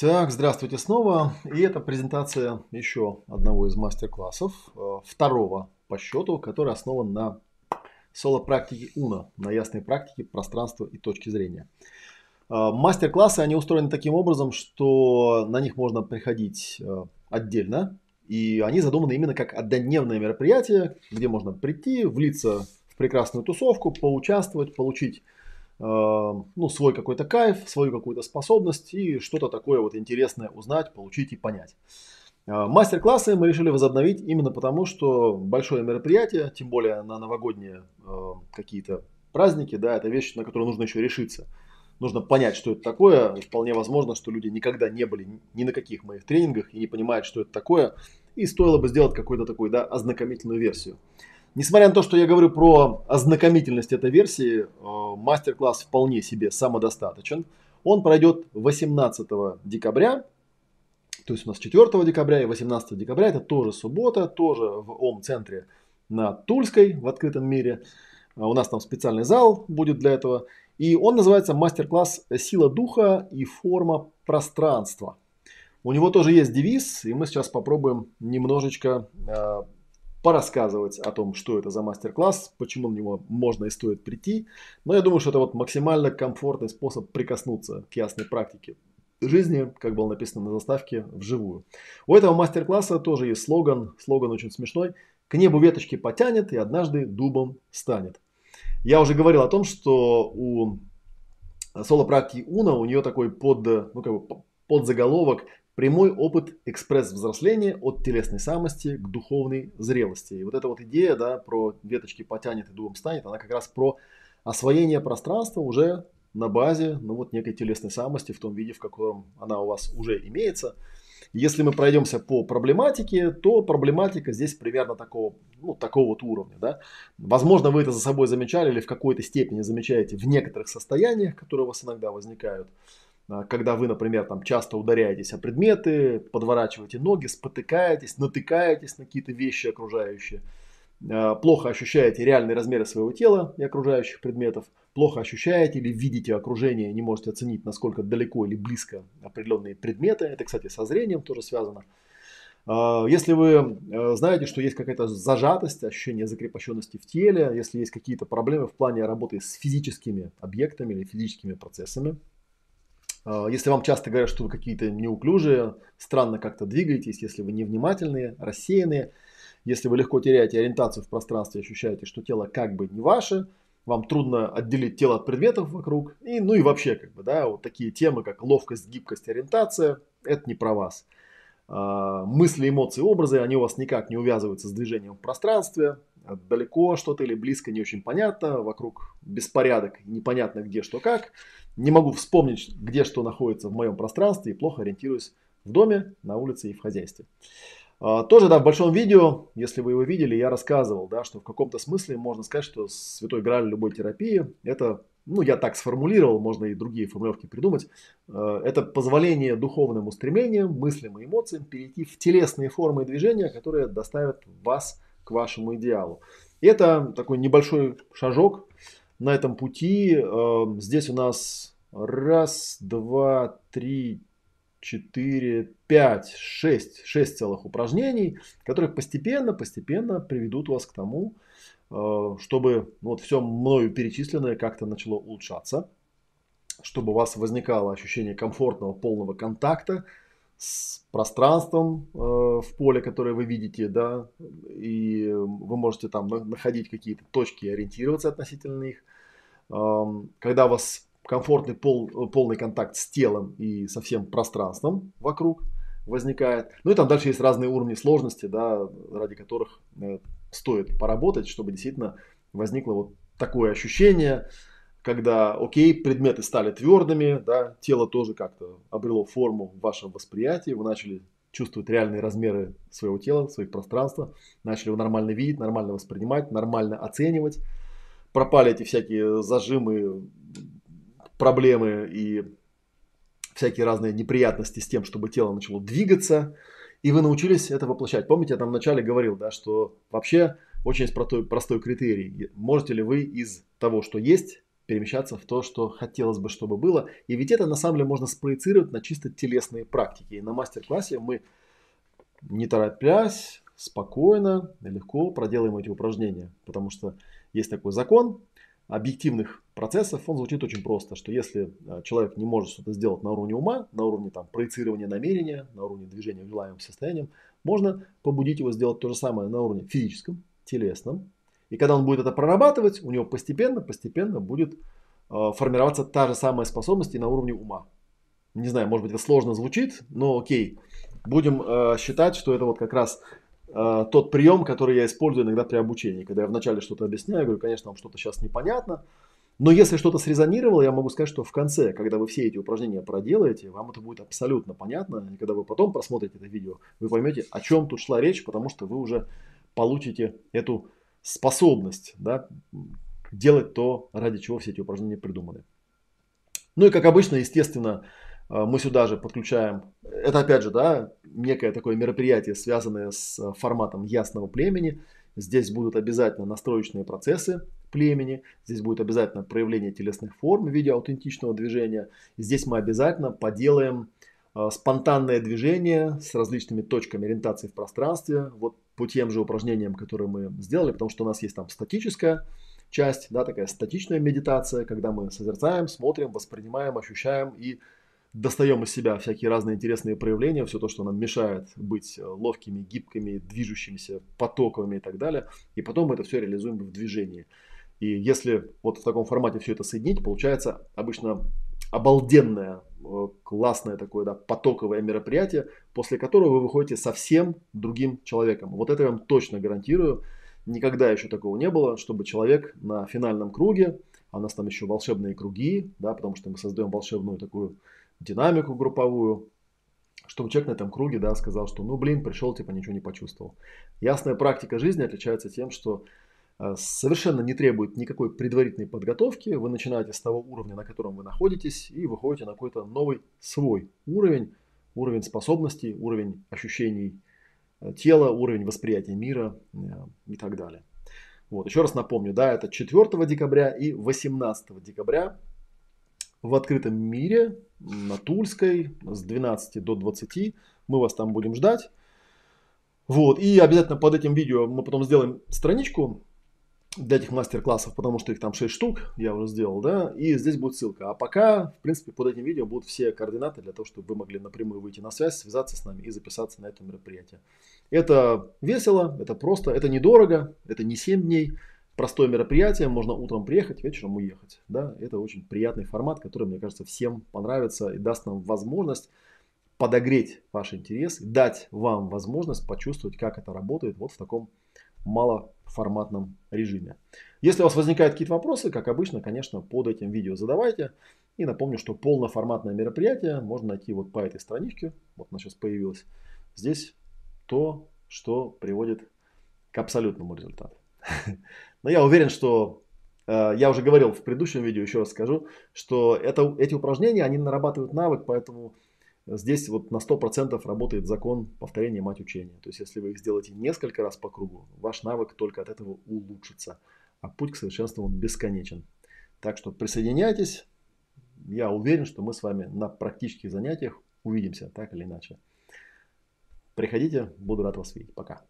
Так, здравствуйте снова. И это презентация еще одного из мастер-классов, э, второго по счету, который основан на соло-практике УНА, на ясной практике пространства и точки зрения. Э, мастер-классы, они устроены таким образом, что на них можно приходить э, отдельно, и они задуманы именно как однодневное мероприятие, где можно прийти, влиться в прекрасную тусовку, поучаствовать, получить ну, свой какой-то кайф, свою какую-то способность и что-то такое вот интересное узнать, получить и понять. Э, мастер-классы мы решили возобновить именно потому, что большое мероприятие, тем более на новогодние э, какие-то праздники, да, это вещь, на которую нужно еще решиться. Нужно понять, что это такое. Вполне возможно, что люди никогда не были ни на каких моих тренингах и не понимают, что это такое. И стоило бы сделать какую-то такую да, ознакомительную версию. Несмотря на то, что я говорю про ознакомительность этой версии, э, мастер-класс вполне себе самодостаточен. Он пройдет 18 декабря, то есть у нас 4 декабря и 18 декабря, это тоже суббота, тоже в ОМ-центре на Тульской в открытом мире. А у нас там специальный зал будет для этого. И он называется мастер-класс «Сила духа и форма пространства». У него тоже есть девиз, и мы сейчас попробуем немножечко э, порассказывать о том, что это за мастер-класс, почему на него можно и стоит прийти. Но я думаю, что это вот максимально комфортный способ прикоснуться к ясной практике жизни, как было написано на заставке, вживую. У этого мастер-класса тоже есть слоган, слоган очень смешной. К небу веточки потянет и однажды дубом станет. Я уже говорил о том, что у соло-практики Уна, у нее такой под, ну, как бы подзаголовок Прямой опыт экспресс-взросления от телесной самости к духовной зрелости. И вот эта вот идея да, про веточки потянет и дубом станет, она как раз про освоение пространства уже на базе ну, вот некой телесной самости в том виде, в котором она у вас уже имеется. Если мы пройдемся по проблематике, то проблематика здесь примерно такого, ну, такого вот уровня. Да? Возможно, вы это за собой замечали или в какой-то степени замечаете в некоторых состояниях, которые у вас иногда возникают. А, когда вы, например, там часто ударяетесь о предметы, подворачиваете ноги, спотыкаетесь, натыкаетесь на какие-то вещи окружающие, а, плохо ощущаете реальные размеры своего тела и окружающих предметов, плохо ощущаете или видите окружение, не можете оценить, насколько далеко или близко определенные предметы. Это, кстати, со зрением тоже связано. А, если вы знаете, что есть какая-то зажатость, ощущение закрепощенности в теле, если есть какие-то проблемы в плане работы с физическими объектами или физическими процессами, если вам часто говорят, что вы какие-то неуклюжие, странно как-то двигаетесь, если вы невнимательные, рассеянные, если вы легко теряете ориентацию в пространстве, ощущаете, что тело как бы не ваше, вам трудно отделить тело от предметов вокруг, и, ну и вообще, как бы, да, вот такие темы, как ловкость, гибкость, ориентация, это не про вас. А, мысли, эмоции, образы, они у вас никак не увязываются с движением в пространстве, далеко что-то или близко не очень понятно, вокруг беспорядок, непонятно где что как. Не могу вспомнить, где что находится в моем пространстве и плохо ориентируюсь в доме, на улице и в хозяйстве. А, тоже, да, в большом видео, если вы его видели, я рассказывал, да, что в каком-то смысле можно сказать, что святой граль любой терапии – это, ну, я так сформулировал, можно и другие формулировки придумать, а, это позволение духовным устремлениям, мыслям и эмоциям перейти в телесные формы и движения, которые доставят вас к вашему идеалу. И это такой небольшой шажок на этом пути. Эм, здесь у нас раз, два, три, четыре, пять, шесть, шесть целых упражнений, которые постепенно, постепенно приведут вас к тому, э, чтобы вот все мною перечисленное как-то начало улучшаться, чтобы у вас возникало ощущение комфортного, полного контакта с пространством э, в поле, которое вы видите, да, и вы можете там находить какие-то точки и ориентироваться относительно них. Э, когда вас комфортный пол, полный контакт с телом и со всем пространством вокруг возникает. Ну и там дальше есть разные уровни сложности, да, ради которых э, стоит поработать, чтобы действительно возникло вот такое ощущение, когда, окей, предметы стали твердыми, да, тело тоже как-то обрело форму в вашем восприятии, вы начали чувствовать реальные размеры своего тела, своих пространства, начали его нормально видеть, нормально воспринимать, нормально оценивать, пропали эти всякие зажимы, проблемы и всякие разные неприятности с тем, чтобы тело начало двигаться, и вы научились это воплощать. Помните, я там вначале говорил, да, что вообще очень простой, простой критерий. Можете ли вы из того, что есть, перемещаться в то, что хотелось бы, чтобы было. И ведь это на самом деле можно спроецировать на чисто телесные практики. И на мастер-классе мы, не торопясь, спокойно, легко проделаем эти упражнения. Потому что есть такой закон объективных процессов, он звучит очень просто, что если э, человек не может что-то сделать на уровне ума, на уровне там, проецирования намерения, на уровне движения желаемым состояниям, можно побудить его сделать то же самое на уровне физическом, телесном. И когда он будет это прорабатывать, у него постепенно, постепенно будет э, формироваться та же самая способность и на уровне ума. Не знаю, может быть это сложно звучит, но окей. Будем э, считать, что это вот как раз э, тот прием, который я использую иногда при обучении. Когда я вначале что-то объясняю, говорю, конечно, вам что-то сейчас непонятно. Но если что-то срезонировало, я могу сказать, что в конце, когда вы все эти упражнения проделаете, вам это будет абсолютно понятно. И когда вы потом просмотрите это видео, вы поймете, о чем тут шла речь, потому что вы уже получите эту способность да, делать то, ради чего все эти упражнения придуманы. Ну и как обычно, естественно, э, мы сюда же подключаем, это опять же, да, некое такое мероприятие, связанное с форматом ясного племени. Здесь будут обязательно настроечные процессы, племени. Здесь будет обязательно проявление телесных форм в виде аутентичного движения. Здесь мы обязательно поделаем э, спонтанное движение с различными точками ориентации в пространстве. Вот по тем же упражнениям, которые мы сделали, потому что у нас есть там статическая часть, да, такая статичная медитация, когда мы созерцаем, смотрим, воспринимаем, ощущаем и достаем из себя всякие разные интересные проявления, все то, что нам мешает быть э, ловкими, гибкими, движущимися, потоковыми и так далее. И потом мы это все реализуем в движении. И если вот в таком формате все это соединить, получается обычно обалденное, э, классное такое да, потоковое мероприятие, после которого вы выходите совсем другим человеком. Вот это я вам точно гарантирую. Никогда еще такого не было, чтобы человек на финальном круге, а у нас там еще волшебные круги, да, потому что мы создаем волшебную такую динамику групповую, чтобы человек на этом круге да, сказал, что ну блин, пришел, типа ничего не почувствовал. Ясная практика жизни отличается тем, что Э, совершенно не требует никакой предварительной подготовки. Вы начинаете с того уровня, на котором вы находитесь, и выходите на какой-то новый свой уровень, уровень способностей, уровень ощущений э, тела, уровень восприятия мира э, и так далее. Вот, еще раз напомню, да, это 4 декабря и 18 декабря в открытом мире на Тульской с 12 до 20. Мы вас там будем ждать. Вот, и обязательно под этим видео мы потом сделаем страничку для этих мастер-классов, потому что их там 6 штук, я уже сделал, да, и здесь будет ссылка. А пока, в принципе, под этим видео будут все координаты для того, чтобы вы могли напрямую выйти на связь, связаться с нами и записаться на это мероприятие. Это весело, это просто, это недорого, это не 7 дней, простое мероприятие, можно утром приехать, вечером уехать, да, это очень приятный формат, который, мне кажется, всем понравится и даст нам возможность подогреть ваш интерес, дать вам возможность почувствовать, как это работает вот в таком малоформатном режиме. Если у вас возникают какие-то вопросы, как обычно, конечно, под этим видео задавайте. И напомню, что полноформатное мероприятие можно найти вот по этой страничке. Вот она сейчас появилась. Здесь то, что приводит к абсолютному результату. Но я уверен, что э, я уже говорил в предыдущем видео, еще раз скажу, что это, эти упражнения, они нарабатывают навык, поэтому Здесь вот на 100% работает закон повторения мать учения. То есть если вы их сделаете несколько раз по кругу, ваш навык только от этого улучшится. А путь к совершенству он бесконечен. Так что присоединяйтесь. Я уверен, что мы с вами на практических занятиях увидимся так или иначе. Приходите, буду рад вас видеть. Пока.